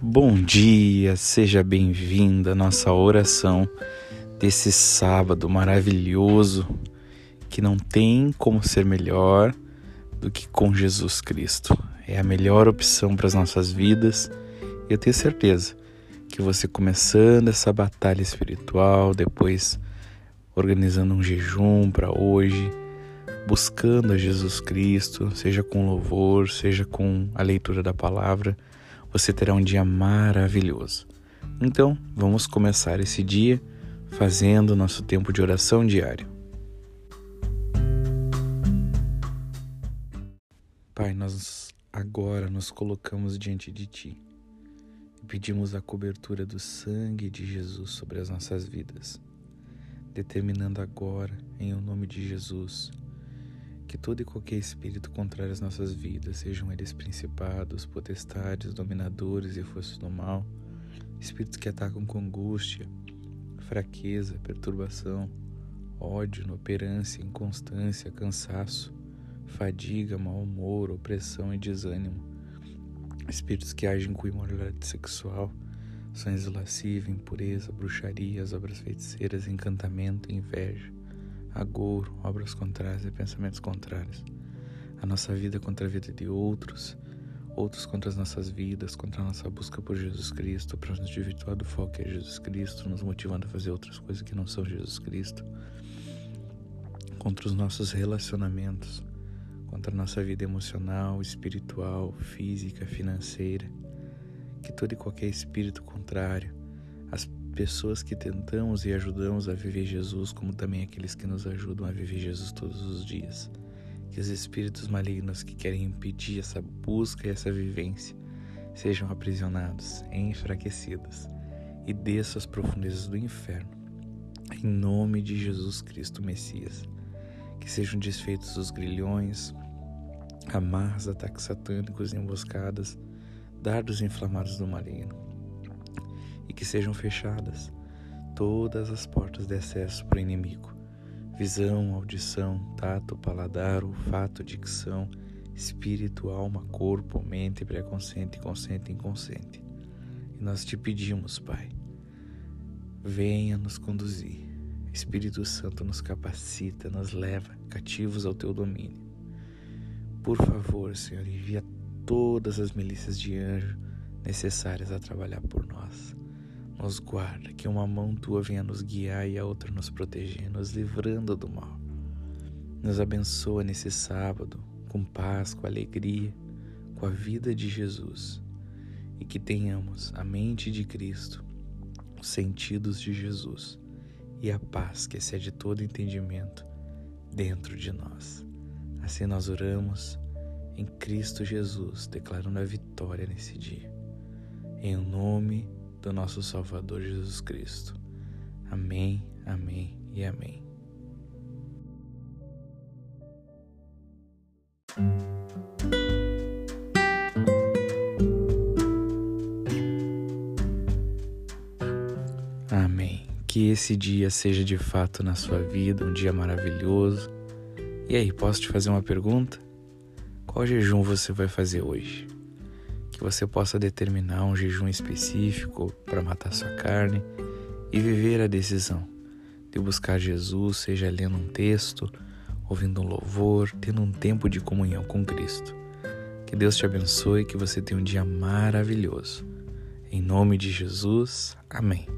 Bom dia, seja bem-vinda à nossa oração desse sábado maravilhoso que não tem como ser melhor do que com Jesus Cristo. É a melhor opção para as nossas vidas eu tenho certeza que você começando essa batalha espiritual, depois organizando um jejum para hoje, buscando a Jesus Cristo, seja com louvor, seja com a leitura da palavra você terá um dia maravilhoso. Então, vamos começar esse dia fazendo nosso tempo de oração diário. Pai, nós agora nos colocamos diante de Ti e pedimos a cobertura do sangue de Jesus sobre as nossas vidas, determinando agora, em o nome de Jesus, que todo e qualquer espírito contrário às nossas vidas, sejam eles principados, potestades, dominadores e forças do mal, espíritos que atacam com angústia, fraqueza, perturbação, ódio, inoperância, inconstância, cansaço, fadiga, mau humor, opressão e desânimo, espíritos que agem com imoralidade sexual, sonhos de lascívia, impureza, bruxaria, obras feiticeiras, encantamento, inveja, agouro, obras contrárias e pensamentos contrários. A nossa vida contra a vida de outros, outros contra as nossas vidas, contra a nossa busca por Jesus Cristo, para nos desvirtuar do foco que é Jesus Cristo, nos motivando a fazer outras coisas que não são Jesus Cristo, contra os nossos relacionamentos, contra a nossa vida emocional, espiritual, física, financeira, que todo e qualquer espírito contrário, as pessoas que tentamos e ajudamos a viver Jesus, como também aqueles que nos ajudam a viver Jesus todos os dias. Que os espíritos malignos que querem impedir essa busca e essa vivência sejam aprisionados, enfraquecidos e desçam às profundezas do inferno. Em nome de Jesus Cristo Messias. Que sejam desfeitos os grilhões, amarras, ataques satânicos, emboscadas, dardos inflamados do maligno e que sejam fechadas todas as portas de acesso para o inimigo. Visão, audição, tato, paladar, olfato, dicção, espírito, alma, corpo, mente, pré-consciente, consciente e inconsciente. E nós te pedimos, Pai, venha nos conduzir. Espírito Santo nos capacita, nos leva cativos ao teu domínio. Por favor, Senhor, envia todas as milícias de anjo necessárias a trabalhar por nós nos guarda, que uma mão tua venha nos guiar e a outra nos proteger, nos livrando do mal. Nos abençoa nesse sábado, com paz, com alegria, com a vida de Jesus e que tenhamos a mente de Cristo, os sentidos de Jesus e a paz que excede todo entendimento dentro de nós. Assim nós oramos em Cristo Jesus, declarando a vitória nesse dia. Em nome do nosso Salvador Jesus Cristo. Amém, amém e amém. Amém. Que esse dia seja de fato na sua vida um dia maravilhoso. E aí, posso te fazer uma pergunta? Qual jejum você vai fazer hoje? Que você possa determinar um jejum específico para matar sua carne e viver a decisão de buscar Jesus, seja lendo um texto, ouvindo um louvor, tendo um tempo de comunhão com Cristo. Que Deus te abençoe e que você tenha um dia maravilhoso. Em nome de Jesus, amém.